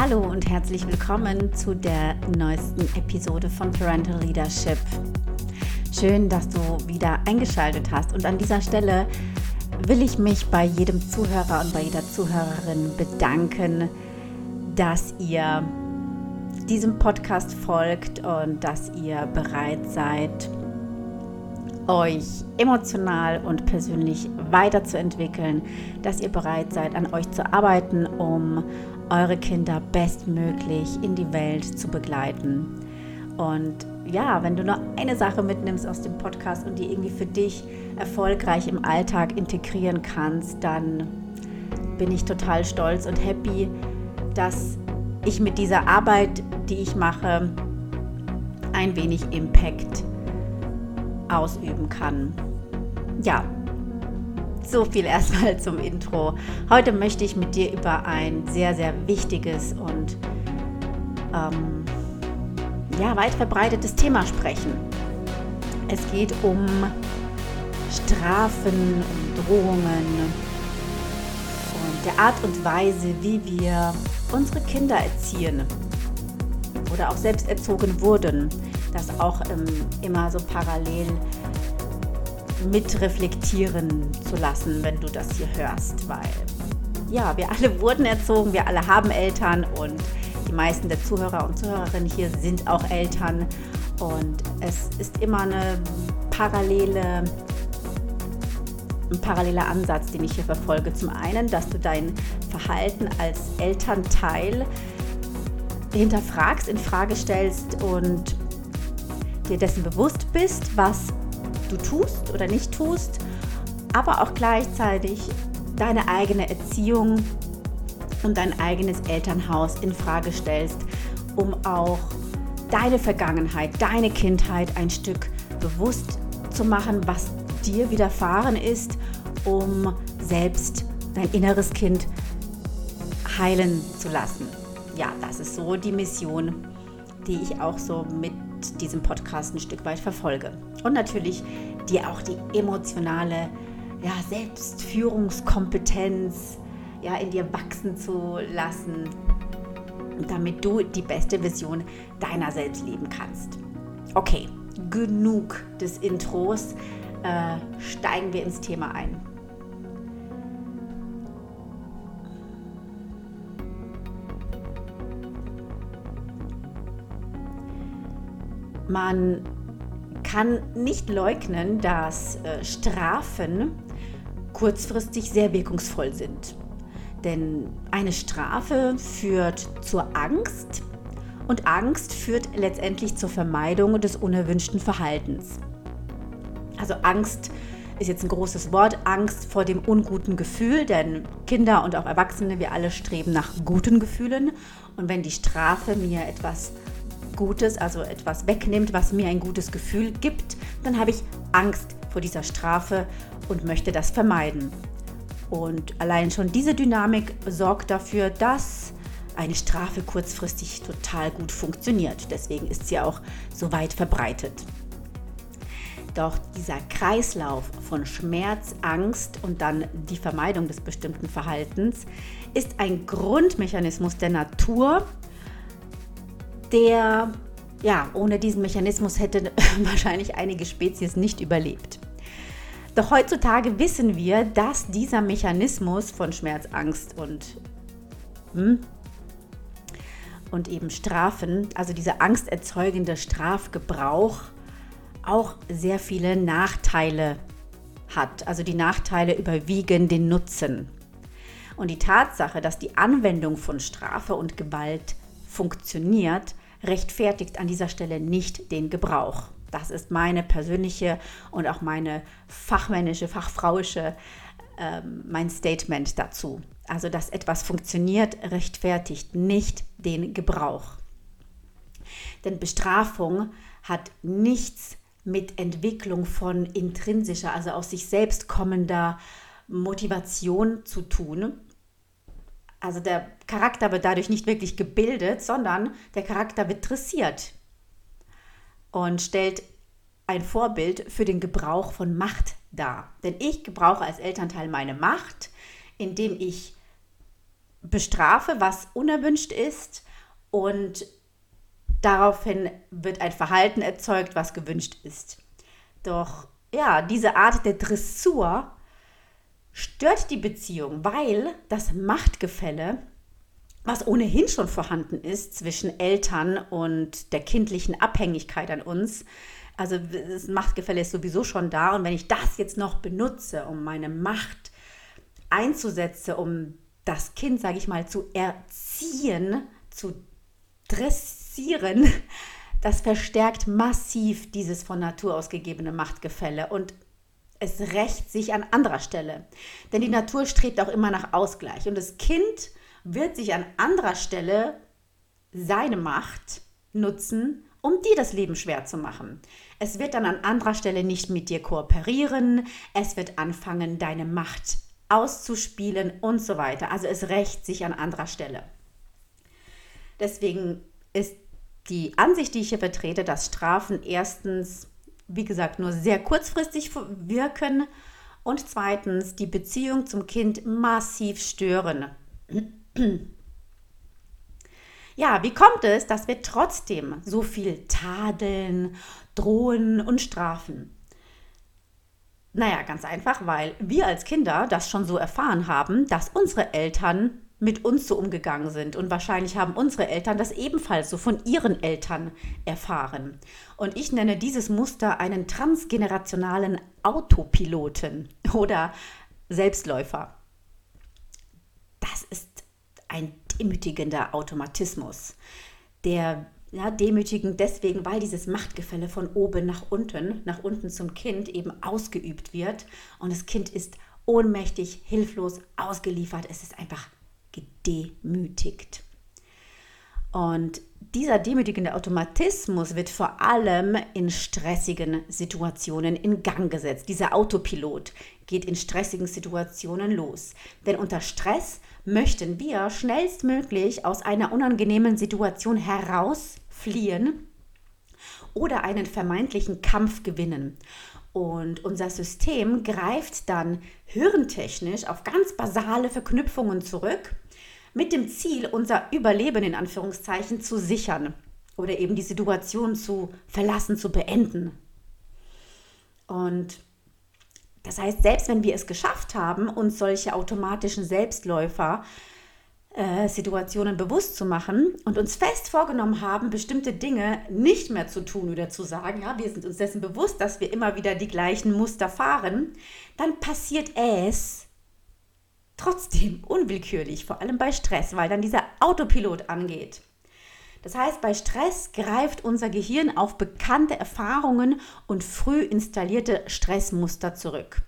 Hallo und herzlich willkommen zu der neuesten Episode von Parental Leadership. Schön, dass du wieder eingeschaltet hast und an dieser Stelle will ich mich bei jedem Zuhörer und bei jeder Zuhörerin bedanken, dass ihr diesem Podcast folgt und dass ihr bereit seid, euch emotional und persönlich weiterzuentwickeln, dass ihr bereit seid, an euch zu arbeiten, um eure Kinder bestmöglich in die Welt zu begleiten. Und ja, wenn du nur eine Sache mitnimmst aus dem Podcast und die irgendwie für dich erfolgreich im Alltag integrieren kannst, dann bin ich total stolz und happy, dass ich mit dieser Arbeit, die ich mache, ein wenig Impact ausüben kann. Ja, so viel erstmal zum Intro. Heute möchte ich mit dir über ein sehr, sehr wichtiges und ähm, ja, weit verbreitetes Thema sprechen. Es geht um Strafen, um Drohungen und der Art und Weise, wie wir unsere Kinder erziehen oder auch selbst erzogen wurden. Das auch ähm, immer so parallel mitreflektieren zu lassen, wenn du das hier hörst, weil ja, wir alle wurden erzogen, wir alle haben Eltern und die meisten der Zuhörer und Zuhörerinnen hier sind auch Eltern und es ist immer eine parallele ein paralleler Ansatz, den ich hier verfolge. Zum einen, dass du dein Verhalten als Elternteil hinterfragst, in Frage stellst und dir dessen bewusst bist, was du tust oder nicht tust, aber auch gleichzeitig deine eigene Erziehung und dein eigenes Elternhaus in Frage stellst, um auch deine Vergangenheit, deine Kindheit ein Stück bewusst zu machen, was dir widerfahren ist, um selbst dein inneres Kind heilen zu lassen. Ja, das ist so die Mission, die ich auch so mit diesem Podcast ein Stück weit verfolge. Und natürlich dir auch die emotionale ja, Selbstführungskompetenz ja, in dir wachsen zu lassen, damit du die beste Vision deiner selbst leben kannst. Okay, genug des Intros, äh, steigen wir ins Thema ein. Man kann nicht leugnen, dass äh, Strafen kurzfristig sehr wirkungsvoll sind. Denn eine Strafe führt zur Angst und Angst führt letztendlich zur Vermeidung des unerwünschten Verhaltens. Also Angst ist jetzt ein großes Wort, Angst vor dem unguten Gefühl, denn Kinder und auch Erwachsene, wir alle streben nach guten Gefühlen. Und wenn die Strafe mir etwas Gutes, also etwas wegnimmt, was mir ein gutes Gefühl gibt, dann habe ich Angst vor dieser Strafe und möchte das vermeiden. Und allein schon diese Dynamik sorgt dafür, dass eine Strafe kurzfristig total gut funktioniert. Deswegen ist sie auch so weit verbreitet. Doch dieser Kreislauf von Schmerz, Angst und dann die Vermeidung des bestimmten Verhaltens ist ein Grundmechanismus der Natur, der, ja, ohne diesen Mechanismus hätte wahrscheinlich einige Spezies nicht überlebt. Doch heutzutage wissen wir, dass dieser Mechanismus von Schmerz, Angst und, hm, und eben Strafen, also dieser angsterzeugende Strafgebrauch, auch sehr viele Nachteile hat. Also die Nachteile überwiegen den Nutzen. Und die Tatsache, dass die Anwendung von Strafe und Gewalt funktioniert, rechtfertigt an dieser Stelle nicht den Gebrauch. Das ist meine persönliche und auch meine fachmännische, fachfrauische, äh, mein Statement dazu. Also, dass etwas funktioniert, rechtfertigt nicht den Gebrauch. Denn Bestrafung hat nichts mit Entwicklung von intrinsischer, also aus sich selbst kommender Motivation zu tun, also der Charakter wird dadurch nicht wirklich gebildet, sondern der Charakter wird dressiert und stellt ein Vorbild für den Gebrauch von Macht dar. Denn ich gebrauche als Elternteil meine Macht, indem ich bestrafe, was unerwünscht ist und daraufhin wird ein Verhalten erzeugt, was gewünscht ist. Doch ja, diese Art der Dressur stört die Beziehung, weil das Machtgefälle, was ohnehin schon vorhanden ist zwischen Eltern und der kindlichen Abhängigkeit an uns, also das Machtgefälle ist sowieso schon da. Und wenn ich das jetzt noch benutze, um meine Macht einzusetzen, um das Kind, sage ich mal, zu erziehen, zu dressieren, das verstärkt massiv dieses von Natur aus gegebene Machtgefälle. Und es rächt sich an anderer Stelle. Denn die Natur strebt auch immer nach Ausgleich und das Kind wird sich an anderer Stelle seine Macht nutzen, um dir das Leben schwer zu machen. Es wird dann an anderer Stelle nicht mit dir kooperieren, es wird anfangen, deine Macht auszuspielen und so weiter. Also es rächt sich an anderer Stelle. Deswegen ist die Ansicht, die ich hier vertrete, dass Strafen erstens, wie gesagt, nur sehr kurzfristig wirken und zweitens die Beziehung zum Kind massiv stören. Ja, wie kommt es, dass wir trotzdem so viel tadeln, drohen und strafen? Naja, ganz einfach, weil wir als Kinder das schon so erfahren haben, dass unsere Eltern mit uns so umgegangen sind. Und wahrscheinlich haben unsere Eltern das ebenfalls so von ihren Eltern erfahren. Und ich nenne dieses Muster einen transgenerationalen Autopiloten oder Selbstläufer. Das ist ein demütigender Automatismus, der ja, demütigend deswegen, weil dieses Machtgefälle von oben nach unten, nach unten zum Kind eben ausgeübt wird. Und das Kind ist ohnmächtig, hilflos, ausgeliefert. Es ist einfach gedemütigt. Und dieser demütigende Automatismus wird vor allem in stressigen Situationen in Gang gesetzt. Dieser Autopilot geht in stressigen Situationen los. Denn unter Stress möchten wir schnellstmöglich aus einer unangenehmen Situation herausfliehen oder einen vermeintlichen Kampf gewinnen. Und unser System greift dann hirntechnisch auf ganz basale Verknüpfungen zurück, mit dem Ziel, unser Überleben in Anführungszeichen zu sichern oder eben die Situation zu verlassen, zu beenden. Und das heißt, selbst wenn wir es geschafft haben, uns solche automatischen Selbstläufer äh, Situationen bewusst zu machen und uns fest vorgenommen haben, bestimmte Dinge nicht mehr zu tun oder zu sagen, ja, wir sind uns dessen bewusst, dass wir immer wieder die gleichen Muster fahren, dann passiert es trotzdem unwillkürlich, vor allem bei Stress, weil dann dieser Autopilot angeht. Das heißt, bei Stress greift unser Gehirn auf bekannte Erfahrungen und früh installierte Stressmuster zurück.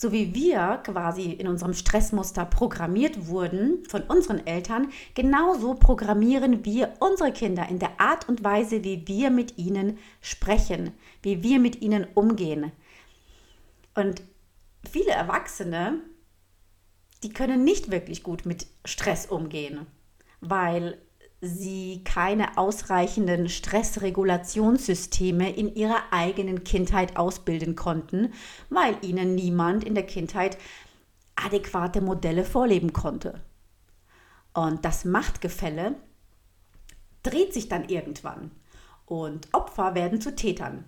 So wie wir quasi in unserem Stressmuster programmiert wurden von unseren Eltern, genauso programmieren wir unsere Kinder in der Art und Weise, wie wir mit ihnen sprechen, wie wir mit ihnen umgehen. Und viele Erwachsene, die können nicht wirklich gut mit Stress umgehen, weil sie keine ausreichenden Stressregulationssysteme in ihrer eigenen Kindheit ausbilden konnten, weil ihnen niemand in der Kindheit adäquate Modelle vorleben konnte. Und das Machtgefälle dreht sich dann irgendwann und Opfer werden zu Tätern.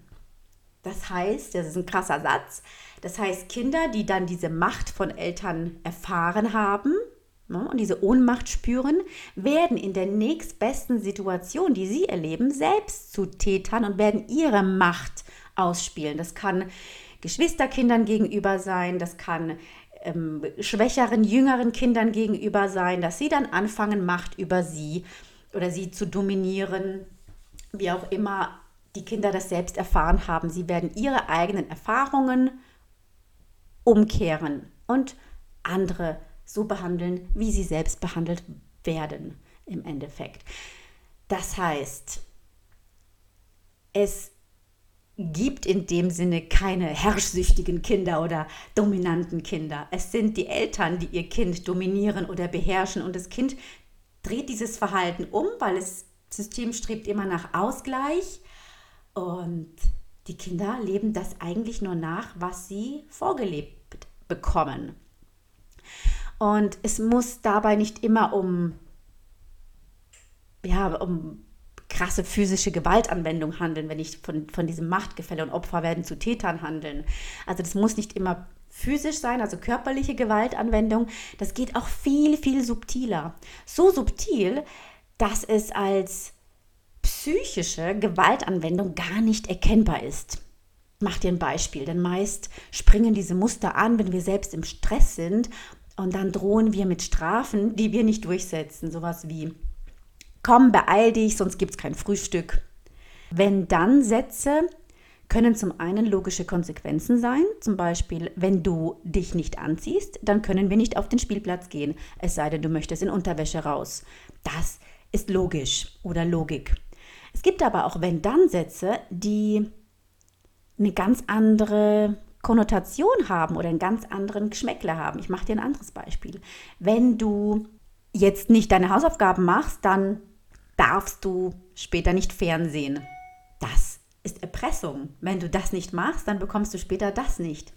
Das heißt, das ist ein krasser Satz, das heißt Kinder, die dann diese Macht von Eltern erfahren haben, und diese Ohnmacht spüren, werden in der nächstbesten Situation, die sie erleben, selbst zu Tätern und werden ihre Macht ausspielen. Das kann Geschwisterkindern gegenüber sein, das kann ähm, schwächeren, jüngeren Kindern gegenüber sein, dass sie dann anfangen, Macht über sie oder sie zu dominieren, wie auch immer die Kinder das selbst erfahren haben. Sie werden ihre eigenen Erfahrungen umkehren und andere so behandeln, wie sie selbst behandelt werden im Endeffekt. Das heißt, es gibt in dem Sinne keine herrschsüchtigen Kinder oder dominanten Kinder. Es sind die Eltern, die ihr Kind dominieren oder beherrschen und das Kind dreht dieses Verhalten um, weil das System strebt immer nach Ausgleich und die Kinder leben das eigentlich nur nach, was sie vorgelebt bekommen. Und es muss dabei nicht immer um, ja, um krasse physische Gewaltanwendung handeln, wenn ich von, von diesem Machtgefälle und Opfer werden zu Tätern handeln. Also das muss nicht immer physisch sein, also körperliche Gewaltanwendung. Das geht auch viel, viel subtiler. So subtil, dass es als psychische Gewaltanwendung gar nicht erkennbar ist. Mach dir ein Beispiel, denn meist springen diese Muster an, wenn wir selbst im Stress sind und dann drohen wir mit Strafen, die wir nicht durchsetzen. Sowas wie, komm, beeil dich, sonst gibt es kein Frühstück. Wenn dann Sätze können zum einen logische Konsequenzen sein, zum Beispiel, wenn du dich nicht anziehst, dann können wir nicht auf den Spielplatz gehen, es sei denn, du möchtest in Unterwäsche raus. Das ist logisch oder Logik. Es gibt aber auch Wenn-Dann-Sätze, die eine ganz andere Konnotation haben oder einen ganz anderen Geschmäckler haben. Ich mache dir ein anderes Beispiel. Wenn du jetzt nicht deine Hausaufgaben machst, dann darfst du später nicht fernsehen. Das ist Erpressung. Wenn du das nicht machst, dann bekommst du später das nicht.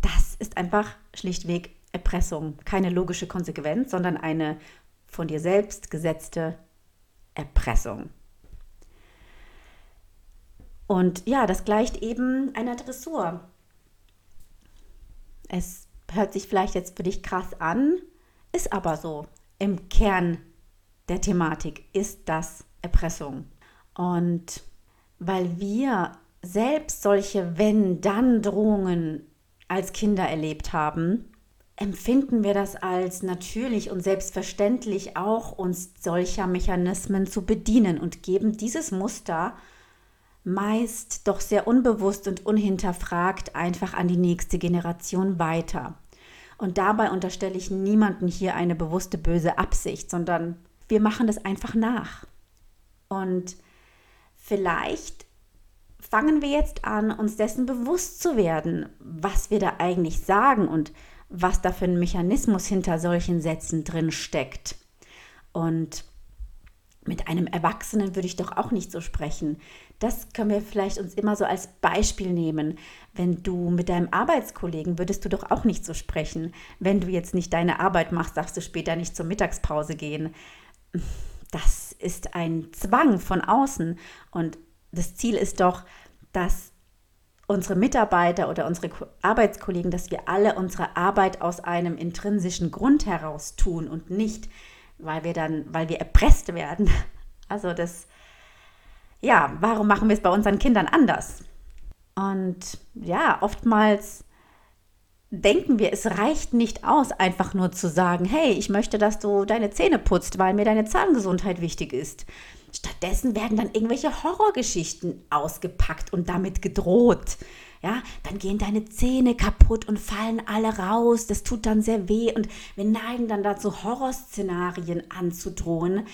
Das ist einfach schlichtweg Erpressung. Keine logische Konsequenz, sondern eine von dir selbst gesetzte Erpressung. Und ja, das gleicht eben einer Dressur. Es hört sich vielleicht jetzt für dich krass an, ist aber so. Im Kern der Thematik ist das Erpressung. Und weil wir selbst solche Wenn-Dann-Drohungen als Kinder erlebt haben, empfinden wir das als natürlich und selbstverständlich auch, uns solcher Mechanismen zu bedienen und geben dieses Muster meist doch sehr unbewusst und unhinterfragt einfach an die nächste Generation weiter. Und dabei unterstelle ich niemanden hier eine bewusste böse Absicht, sondern wir machen das einfach nach. Und vielleicht fangen wir jetzt an, uns dessen bewusst zu werden, was wir da eigentlich sagen und was da für ein Mechanismus hinter solchen Sätzen drin steckt. Und mit einem Erwachsenen würde ich doch auch nicht so sprechen. Das können wir vielleicht uns immer so als Beispiel nehmen. Wenn du mit deinem Arbeitskollegen würdest du doch auch nicht so sprechen. Wenn du jetzt nicht deine Arbeit machst, darfst du später nicht zur Mittagspause gehen. Das ist ein Zwang von außen und das Ziel ist doch, dass unsere Mitarbeiter oder unsere Arbeitskollegen, dass wir alle unsere Arbeit aus einem intrinsischen Grund heraus tun und nicht weil wir dann, weil wir erpresst werden. Also das, ja, warum machen wir es bei unseren Kindern anders? Und ja, oftmals denken wir, es reicht nicht aus, einfach nur zu sagen, hey, ich möchte, dass du deine Zähne putzt, weil mir deine Zahngesundheit wichtig ist. Stattdessen werden dann irgendwelche Horrorgeschichten ausgepackt und damit gedroht ja, dann gehen deine Zähne kaputt und fallen alle raus. Das tut dann sehr weh und wir neigen dann dazu, Horrorszenarien anzudrohen.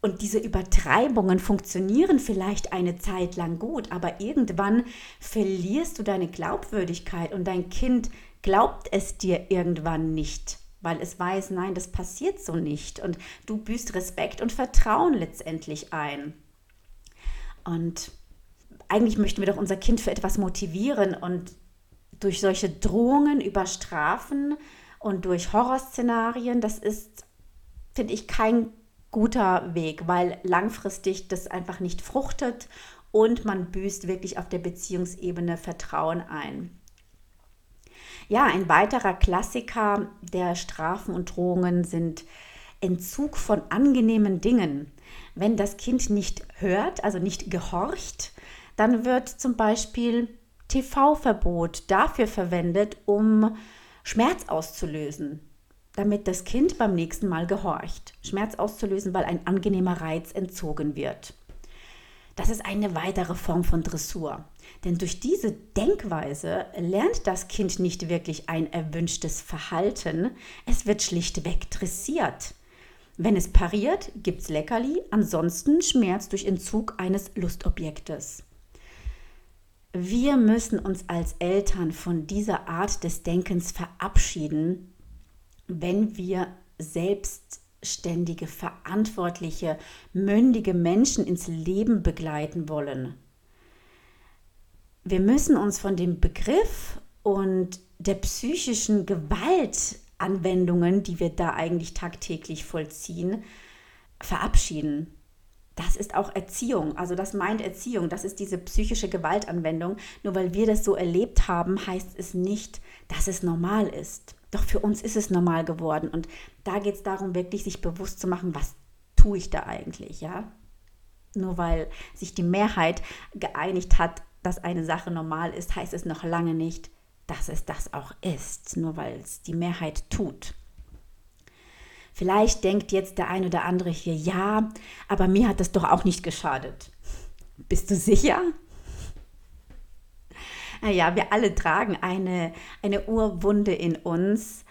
Und diese Übertreibungen funktionieren vielleicht eine Zeit lang gut, aber irgendwann verlierst du deine Glaubwürdigkeit und dein Kind glaubt es dir irgendwann nicht, weil es weiß, nein, das passiert so nicht. Und du büßt Respekt und Vertrauen letztendlich ein. Und eigentlich möchten wir doch unser Kind für etwas motivieren und durch solche Drohungen überstrafen und durch Horrorszenarien, das ist, finde ich, kein guter Weg, weil langfristig das einfach nicht fruchtet und man büßt wirklich auf der Beziehungsebene Vertrauen ein. Ja, ein weiterer Klassiker der Strafen und Drohungen sind Entzug von angenehmen Dingen. Wenn das Kind nicht hört, also nicht gehorcht, dann wird zum Beispiel TV-Verbot dafür verwendet, um Schmerz auszulösen, damit das Kind beim nächsten Mal gehorcht. Schmerz auszulösen, weil ein angenehmer Reiz entzogen wird. Das ist eine weitere Form von Dressur. Denn durch diese Denkweise lernt das Kind nicht wirklich ein erwünschtes Verhalten, es wird schlichtweg dressiert. Wenn es pariert, gibt es Leckerli, ansonsten Schmerz durch Entzug eines Lustobjektes. Wir müssen uns als Eltern von dieser Art des Denkens verabschieden, wenn wir selbstständige, verantwortliche, mündige Menschen ins Leben begleiten wollen. Wir müssen uns von dem Begriff und der psychischen Gewaltanwendungen, die wir da eigentlich tagtäglich vollziehen, verabschieden. Das ist auch Erziehung. Also das meint Erziehung. Das ist diese psychische Gewaltanwendung. Nur weil wir das so erlebt haben, heißt es nicht, dass es normal ist. Doch für uns ist es normal geworden. Und da geht es darum, wirklich sich bewusst zu machen, was tue ich da eigentlich, ja? Nur weil sich die Mehrheit geeinigt hat, dass eine Sache normal ist, heißt es noch lange nicht, dass es das auch ist, nur weil es die Mehrheit tut. Vielleicht denkt jetzt der ein oder andere hier, ja, aber mir hat das doch auch nicht geschadet. Bist du sicher? Naja, wir alle tragen eine, eine Urwunde in uns.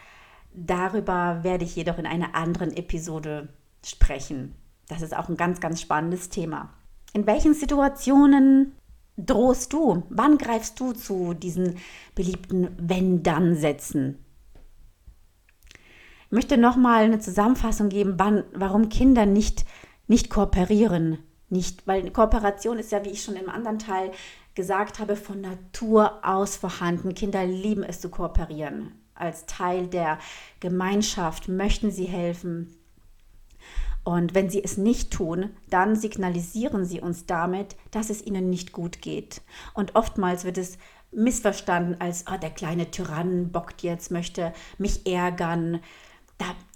Darüber werde ich jedoch in einer anderen Episode sprechen. Das ist auch ein ganz, ganz spannendes Thema. In welchen Situationen drohst du? Wann greifst du zu diesen beliebten Wenn-Dann-Sätzen? Ich möchte nochmal eine Zusammenfassung geben, wann, warum Kinder nicht, nicht kooperieren. Nicht, weil Kooperation ist ja, wie ich schon im anderen Teil gesagt habe, von Natur aus vorhanden. Kinder lieben es zu kooperieren. Als Teil der Gemeinschaft möchten sie helfen. Und wenn sie es nicht tun, dann signalisieren sie uns damit, dass es ihnen nicht gut geht. Und oftmals wird es missverstanden als, oh, der kleine Tyrann bockt jetzt, möchte mich ärgern,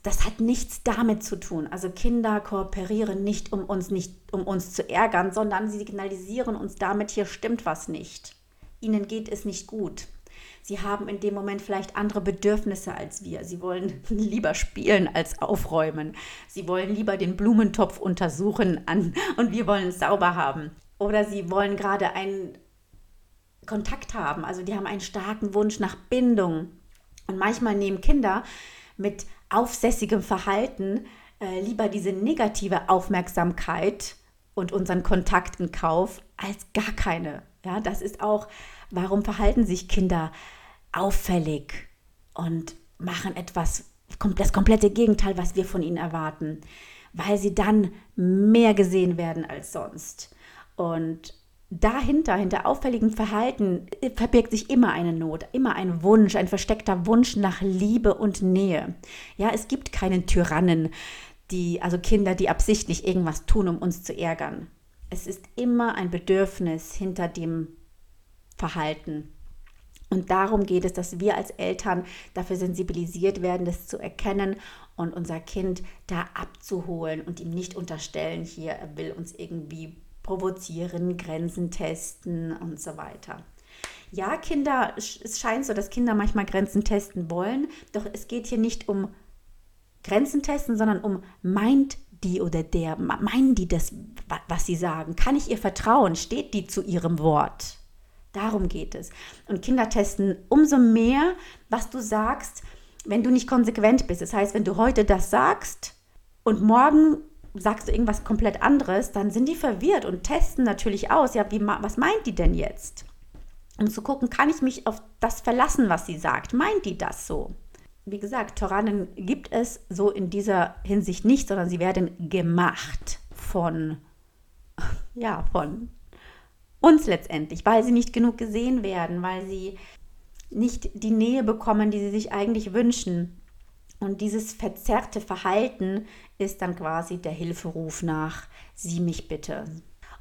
das hat nichts damit zu tun. Also Kinder kooperieren nicht, um uns nicht, um uns zu ärgern, sondern sie signalisieren uns damit, hier stimmt was nicht. Ihnen geht es nicht gut. Sie haben in dem Moment vielleicht andere Bedürfnisse als wir. Sie wollen lieber spielen als aufräumen. Sie wollen lieber den Blumentopf untersuchen an, und wir wollen es sauber haben. Oder sie wollen gerade einen Kontakt haben. Also die haben einen starken Wunsch nach Bindung. Und manchmal nehmen Kinder mit aufsässigem Verhalten äh, lieber diese negative Aufmerksamkeit und unseren Kontakt in Kauf als gar keine. Ja, das ist auch, warum verhalten sich Kinder auffällig und machen etwas, das komplette Gegenteil, was wir von ihnen erwarten, weil sie dann mehr gesehen werden als sonst. Und dahinter, hinter auffälligem Verhalten, äh, verbirgt sich immer eine Not, immer ein Wunsch, ein versteckter Wunsch nach Liebe und Nähe. Ja, es gibt keinen Tyrannen, die, also Kinder, die absichtlich irgendwas tun, um uns zu ärgern. Es ist immer ein Bedürfnis hinter dem Verhalten. Und darum geht es, dass wir als Eltern dafür sensibilisiert werden, das zu erkennen und unser Kind da abzuholen und ihm nicht unterstellen, hier, er will uns irgendwie provozieren, Grenzen testen und so weiter. Ja, Kinder, es scheint so, dass Kinder manchmal Grenzen testen wollen, doch es geht hier nicht um Grenzen testen, sondern um meint die oder der, meinen die das, was sie sagen? Kann ich ihr vertrauen? Steht die zu ihrem Wort? Darum geht es. Und Kinder testen umso mehr, was du sagst, wenn du nicht konsequent bist. Das heißt, wenn du heute das sagst und morgen sagst du irgendwas komplett anderes, dann sind die verwirrt und testen natürlich aus, ja, wie, was meint die denn jetzt? Um zu gucken, kann ich mich auf das verlassen, was sie sagt? Meint die das so? Wie gesagt, Toranen gibt es so in dieser Hinsicht nicht, sondern sie werden gemacht von, ja, von uns letztendlich, weil sie nicht genug gesehen werden, weil sie nicht die Nähe bekommen, die sie sich eigentlich wünschen. Und dieses verzerrte Verhalten ist dann quasi der Hilferuf nach, sieh mich bitte.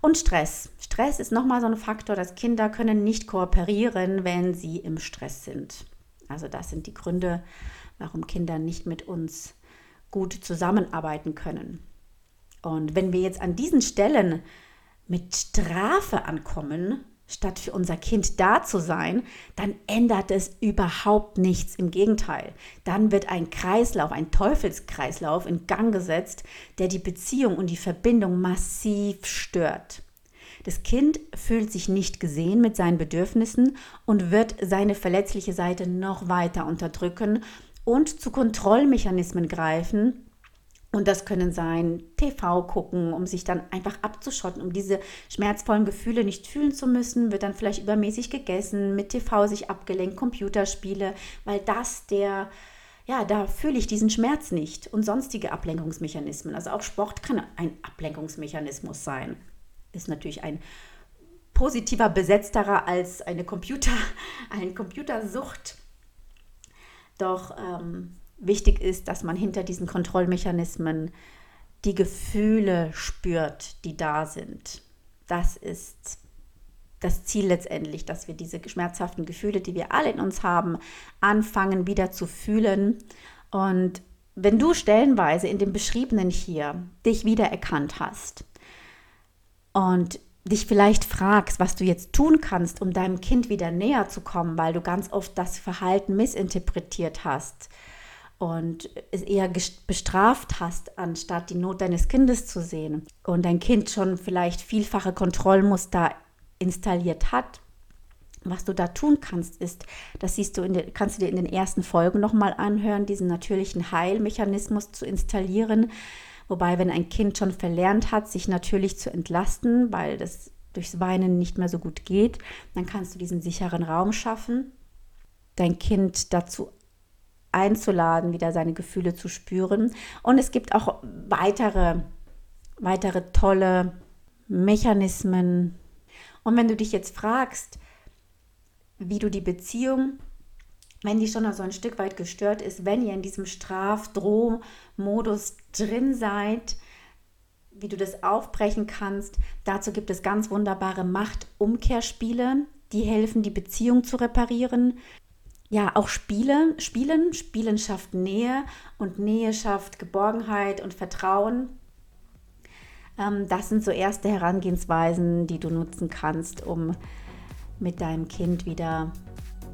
Und Stress. Stress ist nochmal so ein Faktor, dass Kinder können nicht kooperieren, wenn sie im Stress sind. Also das sind die Gründe, warum Kinder nicht mit uns gut zusammenarbeiten können. Und wenn wir jetzt an diesen Stellen mit Strafe ankommen, statt für unser Kind da zu sein, dann ändert es überhaupt nichts. Im Gegenteil, dann wird ein Kreislauf, ein Teufelskreislauf in Gang gesetzt, der die Beziehung und die Verbindung massiv stört. Das Kind fühlt sich nicht gesehen mit seinen Bedürfnissen und wird seine verletzliche Seite noch weiter unterdrücken und zu Kontrollmechanismen greifen, und das können sein TV gucken, um sich dann einfach abzuschotten, um diese schmerzvollen Gefühle nicht fühlen zu müssen, wird dann vielleicht übermäßig gegessen, mit TV sich abgelenkt, Computerspiele, weil das der, ja, da fühle ich diesen Schmerz nicht und sonstige Ablenkungsmechanismen. Also auch Sport kann ein Ablenkungsmechanismus sein. Ist natürlich ein positiver besetzterer als eine Computer, eine Computersucht. Doch ähm, wichtig ist, dass man hinter diesen Kontrollmechanismen die Gefühle spürt, die da sind. Das ist das Ziel letztendlich, dass wir diese schmerzhaften Gefühle, die wir alle in uns haben, anfangen wieder zu fühlen. Und wenn du stellenweise in dem Beschriebenen hier dich wiedererkannt hast und dich vielleicht fragst, was du jetzt tun kannst, um deinem Kind wieder näher zu kommen, weil du ganz oft das Verhalten missinterpretiert hast und es eher bestraft hast, anstatt die Not deines Kindes zu sehen. Und dein Kind schon vielleicht vielfache Kontrollmuster installiert hat, was du da tun kannst, ist, das siehst du, den, kannst du dir in den ersten Folgen nochmal anhören, diesen natürlichen Heilmechanismus zu installieren. Wobei, wenn ein Kind schon verlernt hat, sich natürlich zu entlasten, weil das durchs Weinen nicht mehr so gut geht, dann kannst du diesen sicheren Raum schaffen, dein Kind dazu einzuladen, wieder seine Gefühle zu spüren. Und es gibt auch weitere, weitere tolle Mechanismen, und wenn du dich jetzt fragst, wie du die Beziehung, wenn die schon so ein Stück weit gestört ist, wenn ihr in diesem Straf-Droh-Modus drin seid, wie du das aufbrechen kannst, dazu gibt es ganz wunderbare Macht-Umkehrspiele, die helfen, die Beziehung zu reparieren. Ja, auch Spiele, Spielen, Spielen schafft Nähe und Nähe schafft Geborgenheit und Vertrauen. Ähm, das sind so erste Herangehensweisen, die du nutzen kannst, um mit deinem Kind wieder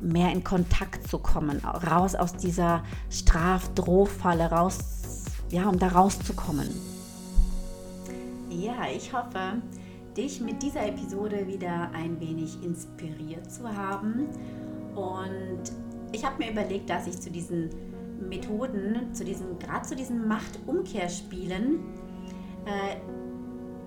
mehr in Kontakt zu kommen, raus aus dieser Strafdrohfalle, raus, ja, um da rauszukommen. Ja, ich hoffe, dich mit dieser Episode wieder ein wenig inspiriert zu haben. Und ich habe mir überlegt, dass ich zu diesen Methoden, zu diesen, gerade zu diesen Machtumkehrspielen, äh,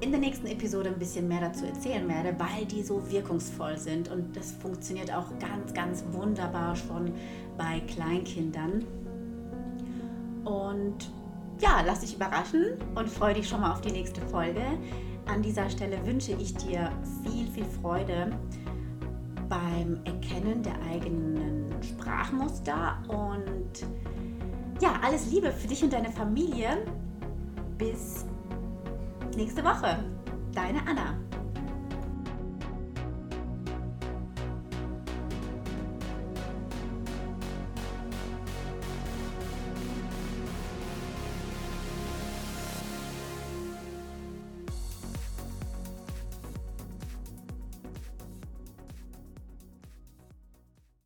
in der nächsten Episode ein bisschen mehr dazu erzählen werde, weil die so wirkungsvoll sind und das funktioniert auch ganz, ganz wunderbar schon bei Kleinkindern. Und ja, lass dich überraschen und freue dich schon mal auf die nächste Folge. An dieser Stelle wünsche ich dir viel, viel Freude beim Erkennen der eigenen Sprachmuster und ja, alles Liebe für dich und deine Familie. Bis nächste Woche. Deine Anna.